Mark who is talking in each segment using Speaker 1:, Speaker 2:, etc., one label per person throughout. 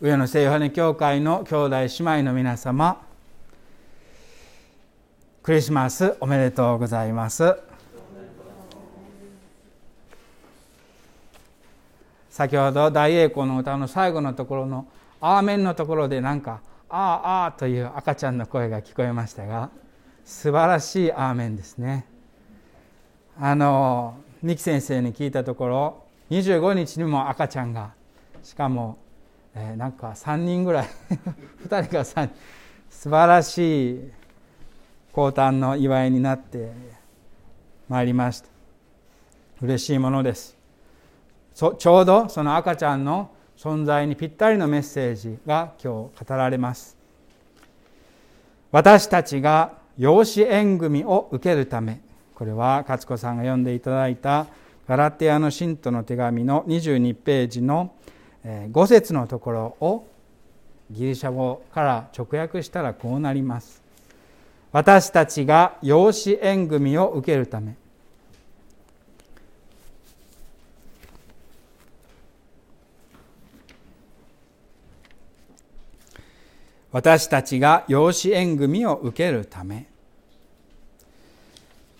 Speaker 1: 上野聖ヨハネ教会の兄弟姉妹の皆様クリスマスおめでとうございます。先ほど大栄光の歌の最後のところの「アーメン」のところでなんか「ああああ」という赤ちゃんの声が聞こえましたが素晴らしい「アーメン」ですね。あの三木先生に聞いたところ25日にも赤ちゃんがしかもえー、なんか3人ぐらい 2人が3人素晴らしい降誕の祝いになってまいりました。嬉しいものです。ちょうどその赤ちゃんの存在にぴったりのメッセージが今日語られます。私たちが養子縁組を受けるためこれは勝子さんが読んでいただいたガラテアの信徒の手紙の22ページの「5節のところをギリシャ語から直訳したらこうなります。私たちが養子縁組を受けるため。私たちが養子縁組を受けるため。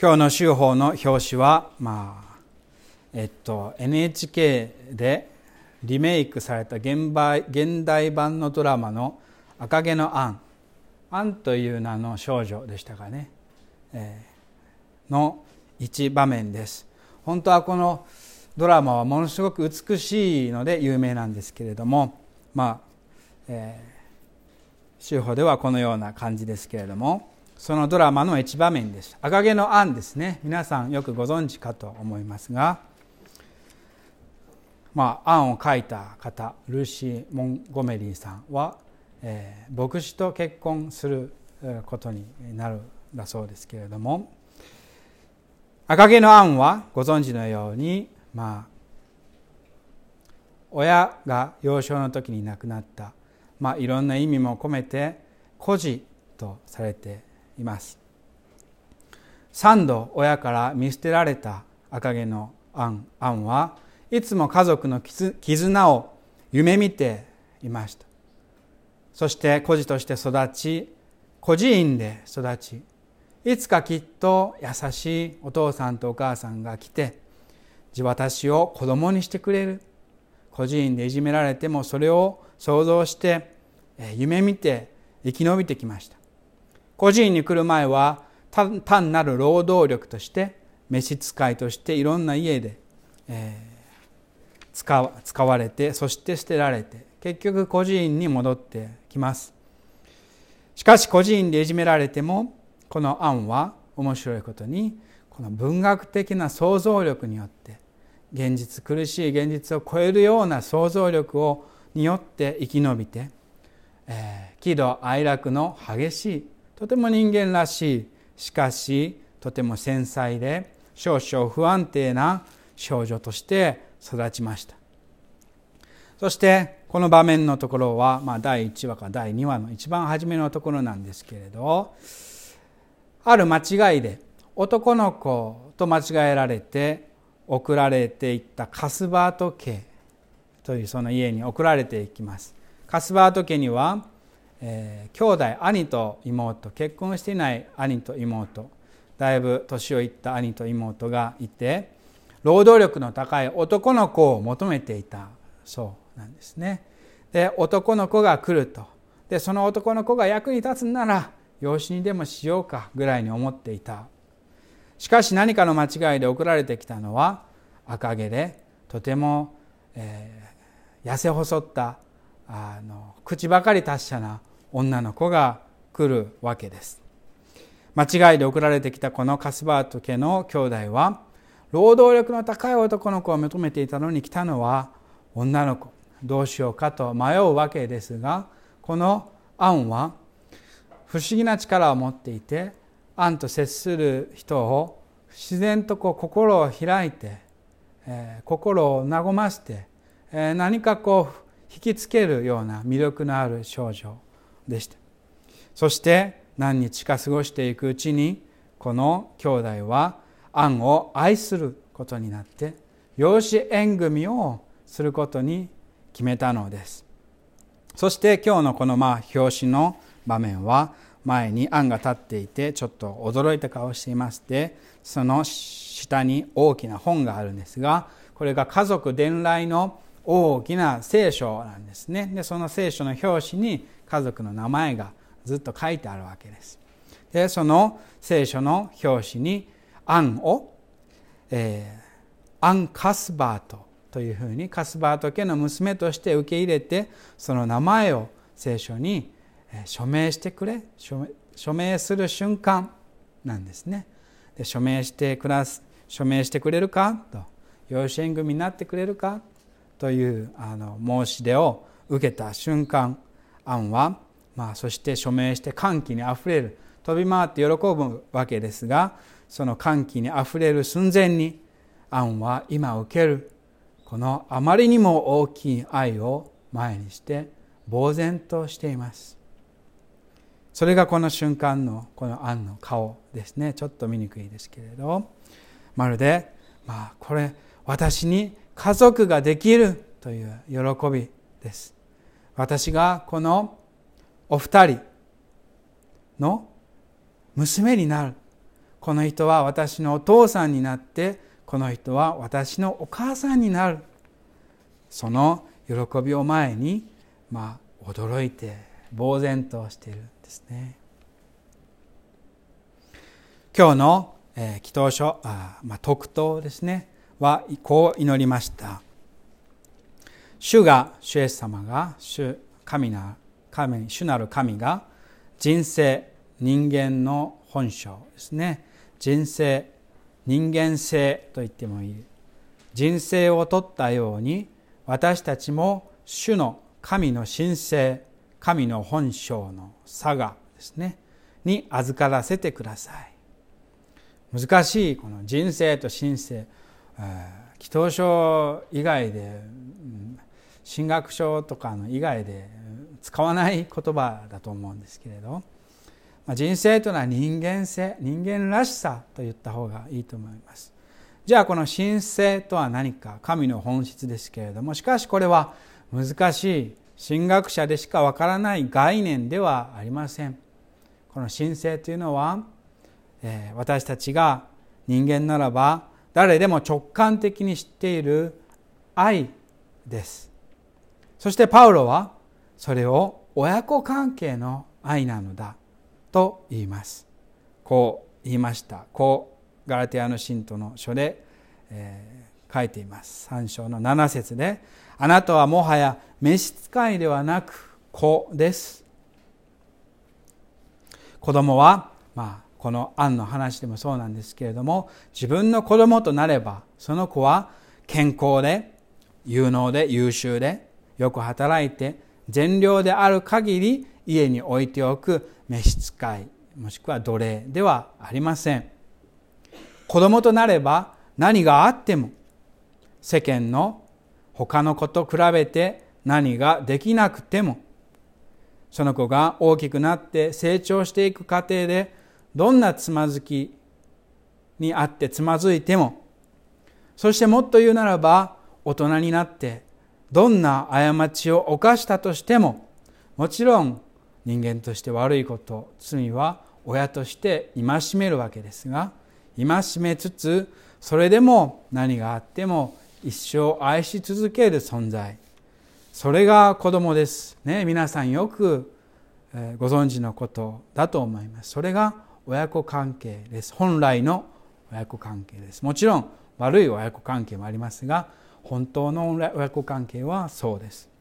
Speaker 1: 今日の週報の表紙はまあえっと NHK でリメイクされた現代版のドラマの「赤毛のアン」アンという名の少女でしたかね、えー、の一場面です。本当はこのドラマはものすごく美しいので有名なんですけれどもまあ、えー、州法ではこのような感じですけれどもそのドラマの一場面です。赤毛のアンですね。皆さんよくご存知かと思いますがまあ、案を書いた方ルーシー・モンゴメリーさんは、えー、牧師と結婚することになるだそうですけれども赤毛の案はご存知のようにまあ親が幼少の時に亡くなった、まあ、いろんな意味も込めて孤児とされています。三度親から見捨てられた赤毛の案案はいつも家族の絆を夢見ていました。そして孤児として育ち孤児院で育ちいつかきっと優しいお父さんとお母さんが来て私を子供にしてくれる。孤児院でいじめられてもそれを想像して夢見て生き延びてきました。孤児院に来る前は単なる労働力として召使いとしていろんな家で、えー使われてそして捨てられて結局孤児院に戻ってきます。しかし孤児院でいじめられてもこの案は面白いことにこの文学的な想像力によって現実苦しい現実を超えるような想像力をによって生き延びて、えー、喜怒哀楽の激しいとても人間らしいしかしとても繊細で少々不安定な少女として育ちました。そしてこの場面のところは、まあ、第1話か第2話の一番初めのところなんですけれどある間違いで男の子と間違えられて送られていったカスバート家というその家に送られていきます。カスバート家には、えー、兄弟兄と妹結婚していない兄と妹だいぶ年をいった兄と妹がいて労働力の高い男の子を求めていたそうなんですね。で男の子が来ると。でその男の子が役に立つなら養子にでもしようかぐらいに思っていた。しかし何かの間違いで送られてきたのは赤毛でとても、えー、痩せ細ったあの口ばかり達者な女の子が来るわけです。間違いで送られてきたこのカスバート家の兄弟は労働力の高い男の子を求めていたのに来たのは女の子。どうしようかと迷うわけですがこのアンは不思議な力を持っていてアンと接する人を自然とこう心を開いて、えー、心を和ませて、えー、何かこう引きつけるような魅力のある少女でした。そして何日か過ごしていくうちにこの兄弟は案を愛することになって養子縁組をすることに決めたのです。そして今日のこのまあ表紙の場面は前にアンが立っていてちょっと驚いた顔をしていましてその下に大きな本があるんですがこれが家族伝来の大きな聖書なんですね。でその聖書の表紙に家族の名前がずっと書いてあるわけです。でその聖書の表紙にアンを、えー、アン・カスバートというふうにカスバート家の娘として受け入れてその名前を聖書に署名してくれ署名する瞬間なんですね。で署名してくだ署名してくれるかと養子縁組になってくれるかというあの申し出を受けた瞬間アンは、まあ、そして署名して歓喜にあふれる。飛び回って喜ぶわけですがその歓喜にあふれる寸前にアンは今受ける。このあまりにも大きい愛を前にして呆然としています。それがこの瞬間のこのアンの顔ですね。ちょっと見にくいですけれど。まるでまあこれ私に家族ができるという喜びです。私がこのお二人の娘になる。この人は私のお父さんになってこの人は私のお母さんになる。その喜びを前にまあ驚いて呆然としているんですね。今日の、えー、祈祷書あ、まあ、特等ですね。はこう祈りました。主が主イエス様が主神な神主なる神が人生人間の本性ですね。人生人間性と言ってもいい。人生を取ったように私たちも主の神の神聖神の本性の差がですねに預からせてください。難しいこの人生と神聖。祈祷書以外で神学書とかの以外で使わない言葉だと思うんですけれど。まあ人生というのは人間性人間らしさと言った方がいいと思います。じゃあこの神聖とは何か神の本質ですけれどもしかしこれは難しい神学者でしかわからない概念ではありません。この神聖というのは、えー、私たちが人間ならば誰でも直感的に知っている愛です。そしてパウロはそれを親子関係の愛なのだ。と言います。こう言いました。こうガラテアの信徒の書で、えー、書いています。3章の7節であなたはもはや召使いではなく子です。子供は、まあ、この案の話でもそうなんですけれども自分の子供となればその子は健康で有能で優秀でよく働いて善良である限り家に置いておく召使いもしくは奴隷ではありません。子供となれば何があっても世間の他の子と比べて何ができなくてもその子が大きくなって成長していく過程でどんなつまずきにあってつまずいてもそしてもっと言うならば大人になってどんな過ちを犯したとしてももちろん人間として悪いこと罪は親として戒めるわけですが戒めつつそれでも何があっても一生愛し続ける存在。それが子供です。ね皆さんよくご存知のことだと思います。それが親子関係です。本来の親子関係です。もちろん悪い親子関係もありますが本当の親子関係はそうです。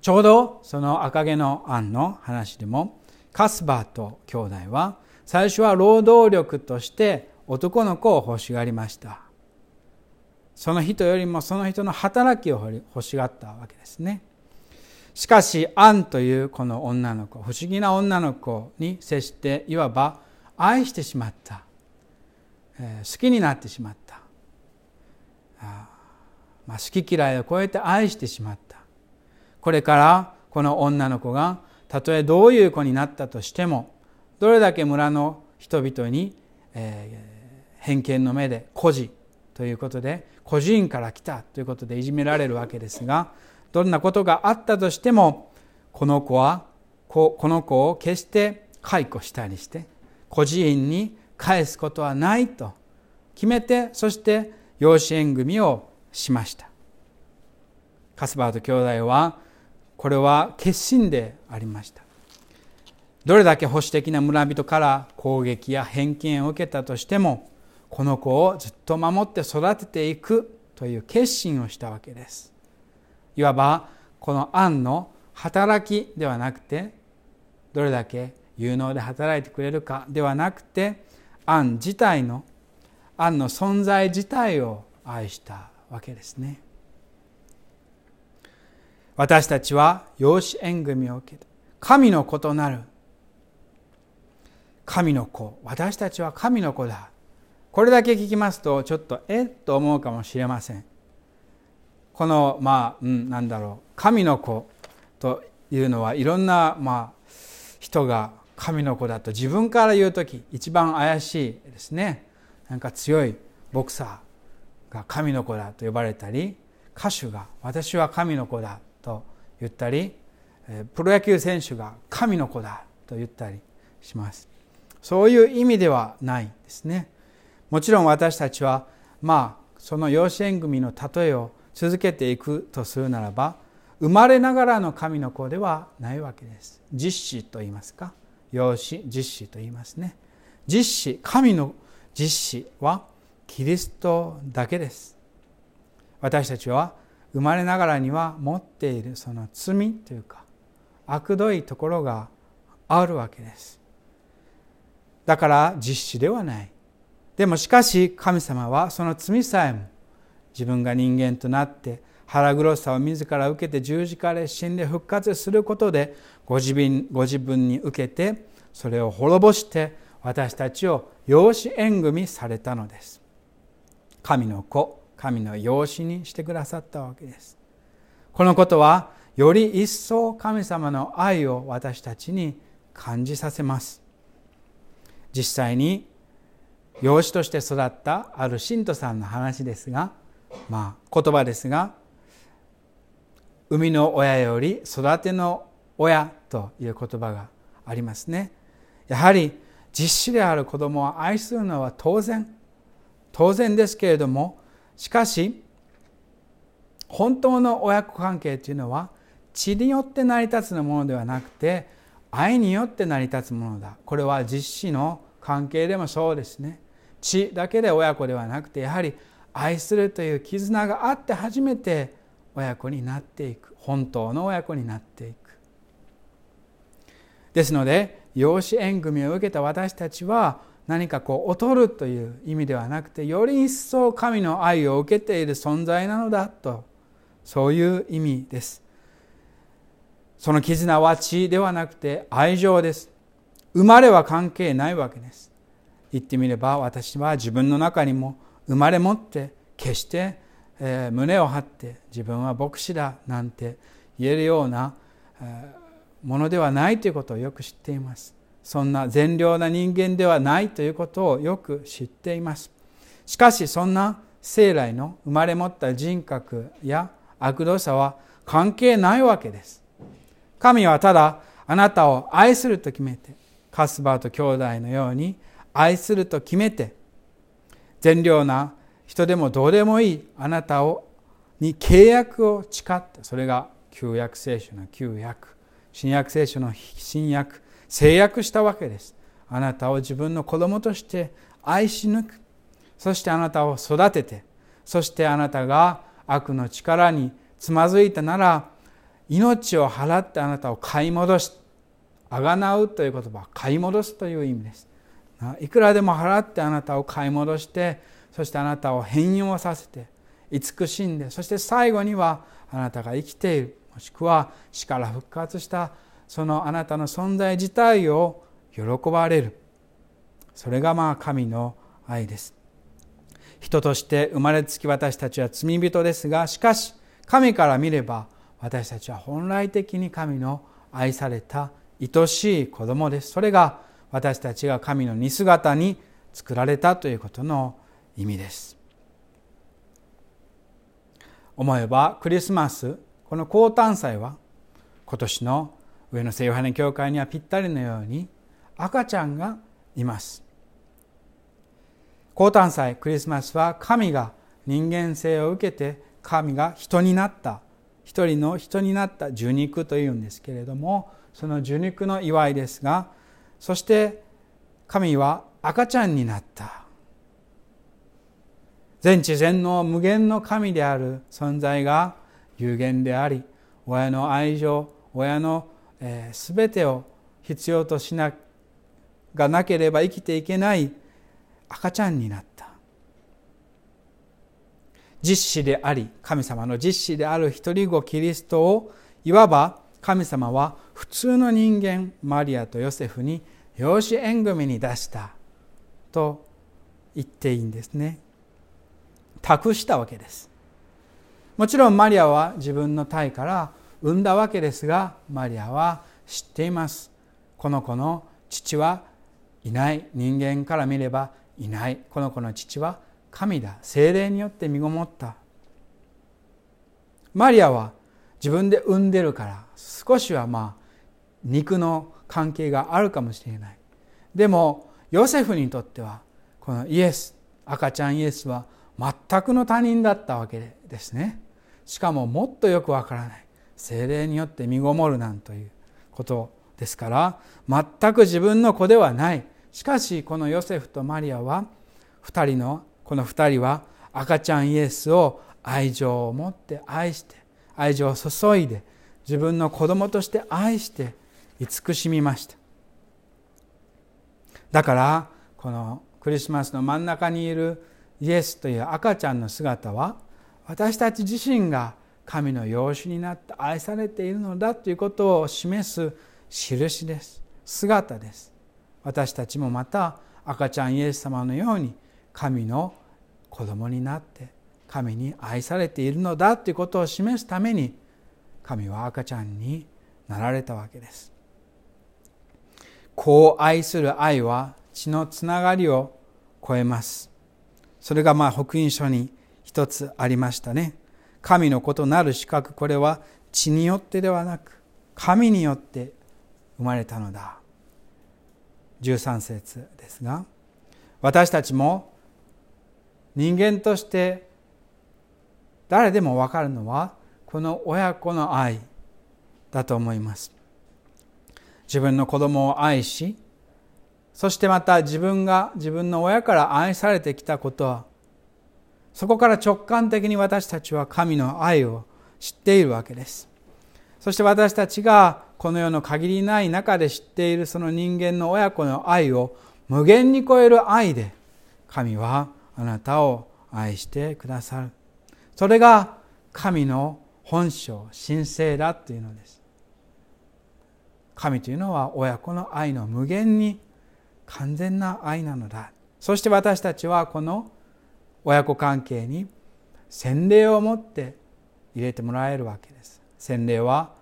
Speaker 1: ちょうどその赤毛の案の話でもカスバーと兄弟は最初は労働力として男の子を欲しがりました。その人よりもその人の働きを欲しがったわけですね。しかしアンというこの女の子不思議な女の子に接していわば愛してしまった、えー、好きになってしまった。あ、まあ、好き嫌いを超えて愛してしまった。これからこの女の子がたとえどういう子になったとしてもどれだけ村の人々に、えー、偏見の目で孤児ということで孤児院から来たということでいじめられるわけですがどんなことがあったとしてもこの子はこの子を決して解雇したりして孤児院に返すことはないと決めてそして養子縁組をしました。カスバート兄弟はこれは決心でありました。どれだけ保守的な村人から攻撃や偏見を受けたとしてもこの子をずっと守って育てていくという決心をしたわけです。いわばこの案の働きではなくてどれだけ有能で働いてくれるかではなくて案自体の案の存在自体を愛したわけですね。私たちは養子縁組を受けて神の子となる。神の子。私たちは神の子だ。これだけ聞きますとちょっとえ？っと思うかもしれません。このまあ、うん、なんだろう。神の子というのはいろんな、まあ、人が神の子だと自分から言う時一番怪しいですね。なんか強いボクサーが神の子だと呼ばれたり歌手が私は神の子だと言ったりプロ野球選手が神の子だと言ったりします。そういう意味ではないですね。もちろん私たちはまあその養子縁組の例えを続けていくとするならば生まれながらの神の子ではないわけです。実子と言いますか。養子実子と言いますね。実子神の実子はキリストだけです。私たちは生まれながらには持っているその罪というか悪どいところがあるわけです。だから実子ではない。でもしかし神様はその罪さえも自分が人間となって腹黒さを自ら受けて十字架で死んで復活することでご自分ご自分に受けてそれを滅ぼして私たちを養子縁組されたのです。神の子。神の養子にしてくださったわけです。このことはより一層神様の愛を私たちに感じさせます。実際に養子として育ったある信徒さんの話ですがまあ言葉ですが生みの親より育ての親という言葉がありますね。やはり実子である子供を愛するのは当然。当然ですけれどもしかし本当の親子関係というのは血によって成り立つものではなくて愛によって成り立つものだ。これは実子の関係でもそうですね。血だけで親子ではなくてやはり愛するという絆があって初めて親子になっていく。本当の親子になっていく。ですので養子縁組を受けた私たちは何かこう劣るという意味ではなくてより一層神の愛を受けている存在なのだとそういう意味です。その絆は血ではなくて愛情です。生まれは関係ないわけです。言ってみれば私は自分の中にも生まれ持って決して、え、胸を張って自分は牧師だなんて言えるような、え、ものではないということをよく知っています。そんな善良な人間ではないということをよく知っています。しかしそんな生来の生まれ持った人格や悪道さは関係ないわけです。神はただあなたを愛すると決めてカスバーと兄弟のように愛すると決めて善良な人でもどうでもいいあなたをに契約を誓った。それが旧約聖書の旧約。新約聖書の新約。制約したわけです。あなたを自分の子供として愛し抜く。そしてあなたを育てて。そしてあなたが悪の力につまずいたなら命を払ってあなたを買い戻しあがなうという言葉は買い戻すという意味です。いくらでも払ってあなたを買い戻してそしてあなたを変容させて慈しんでそして最後にはあなたが生きているもしくは死から復活したそのあなたの存在自体を喜ばれる。それがまあ神の愛です。人として生まれつき私たちは罪人ですがしかし神から見れば私たちは本来的に神の愛された愛しい子供です。それが私たちが神の似姿に作られたということの意味です。思えばクリスマスこの高誕祭は今年の上野聖ヨハネ教会にはぴったりのように赤ちゃんがいます。高誕祭クリスマスは神が人間性を受けて神が人になった。一人の人になった受肉というんですけれどもその受肉の祝いですがそして神は赤ちゃんになった。全知全能無限の神である存在が有限であり親の愛情親の、えー、全てを必要としながなければ生きていけない赤ちゃんになった。実子であり神様の実子である一人子キリストをいわば神様は普通の人間マリアとヨセフに養子縁組に出したと言っていいんですね。託したわけです。もちろんマリアは自分の体から産んだわけですがマリアは知っています。この子の父はいない人間から見ればいない。この子の父は神だ。精霊によって身ごもった。マリアは自分で産んでるから少しはまあ肉の関係があるかもしれない。でもヨセフにとってはこのイエス赤ちゃんイエスは全くの他人だったわけですね。しかももっとよくわからない。精霊によって身ごもるなんということですから全く自分の子ではない。しかしこのヨセフとマリアは2人のこの2人は赤ちゃんイエスを愛情を持って愛して愛情を注いで自分の子供として愛して慈しみました。だからこのクリスマスの真ん中にいるイエスという赤ちゃんの姿は私たち自身が神の養子になって愛されているのだということを示す印です。姿です。私たちもまた赤ちゃんイエス様のように神の子供になって神に愛されているのだということを示すために神は赤ちゃんになられたわけです。子を愛する愛は血のつながりを超えます。それがまあ福音書に一つありましたね。神の異なる資格これは血によってではなく神によって生まれたのだ。13節ですが私たちも人間として誰でも分かるのはこの親子の愛だと思います。自分の子供を愛しそしてまた自分が自分の親から愛されてきたことはそこから直感的に私たちは神の愛を知っているわけです。そして私たちがこの世の限りない中で知っているその人間の親子の愛を無限に超える愛で神はあなたを愛してくださる。それが神の本性神聖だというのです。神というのは親子の愛の無限に完全な愛なのだ。そして私たちはこの親子関係に洗礼を持って入れてもらえるわけです。洗礼は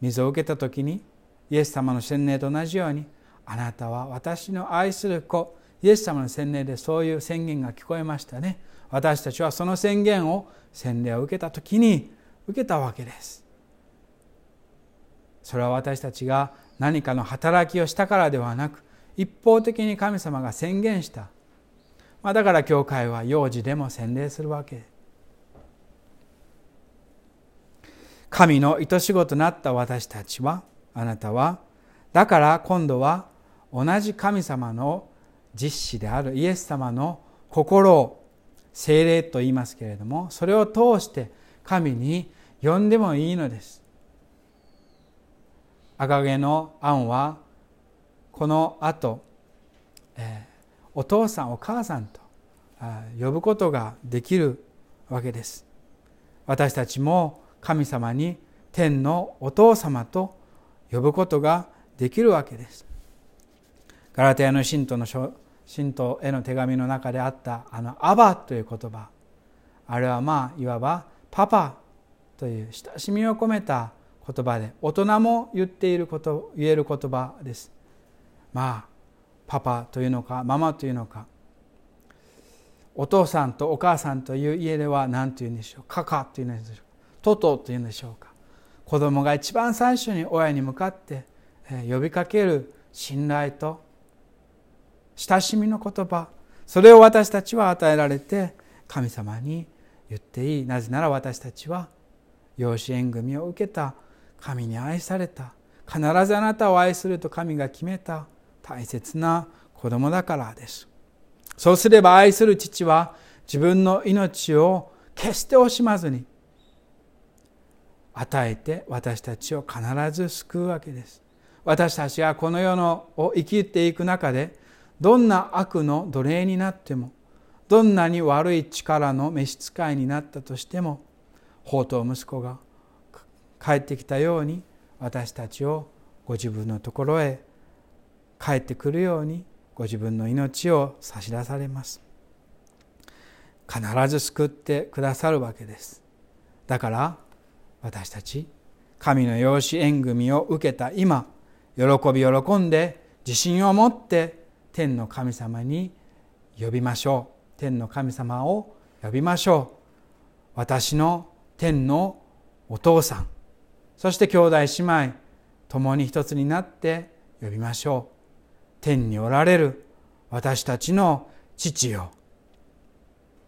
Speaker 1: 水を受けた時にイエス様の洗礼と同じようにあなたは私の愛する子イエス様の洗礼でそういう宣言が聞こえましたね。私たちはその宣言を洗礼を受けた時に受けたわけです。それは私たちが何かの働きをしたからではなく一方的に神様が宣言したまあ、だから教会は幼児でも洗礼するわけ。神の愛し子となった私たちはあなたはだから今度は同じ神様の実子であるイエス様の心を精霊と言いますけれどもそれを通して神に呼んでもいいのです赤毛の案はこの後、えーお父さんお母さんと呼ぶことができるわけです。私たちも神様に天のお父様と呼ぶことができるわけです。ガラテヤの信徒の信徒への手紙の中であったあの「アバ」という言葉。あれはまあいわば「パパ」という親しみを込めた言葉で大人も言っていること言える言葉です。まあパパというのかママというのか。お父さんとお母さんという家では何と言うんでしょう。カカというんでしょう。かトトというんでしょうか。子供が一番最初に親に向かって呼びかける信頼と親しみの言葉。それを私たちは与えられて神様に言っていい。なぜなら私たちは養子縁組を受けた。神に愛された。必ずあなたを愛すると神が決めた。大切な子供だからです。そうすれば愛する父は自分の命を決して惜しまずに与えて私たちを必ず救うわけです。私たちがこの世のを生きていく中でどんな悪の奴隷になってもどんなに悪い力の召使いになったとしても宝刀息子が帰ってきたように私たちをご自分のところへ帰ってくるようにご自分の命を差し出されます。必ず救ってくださるわけです。だから私たち神の養子縁組を受けた今喜び喜んで自信を持って天の神様に呼びましょう。天の神様を呼びましょう。私の天のお父さんそして兄弟姉妹共に一つになって呼びましょう。天におられる私たちの父よ。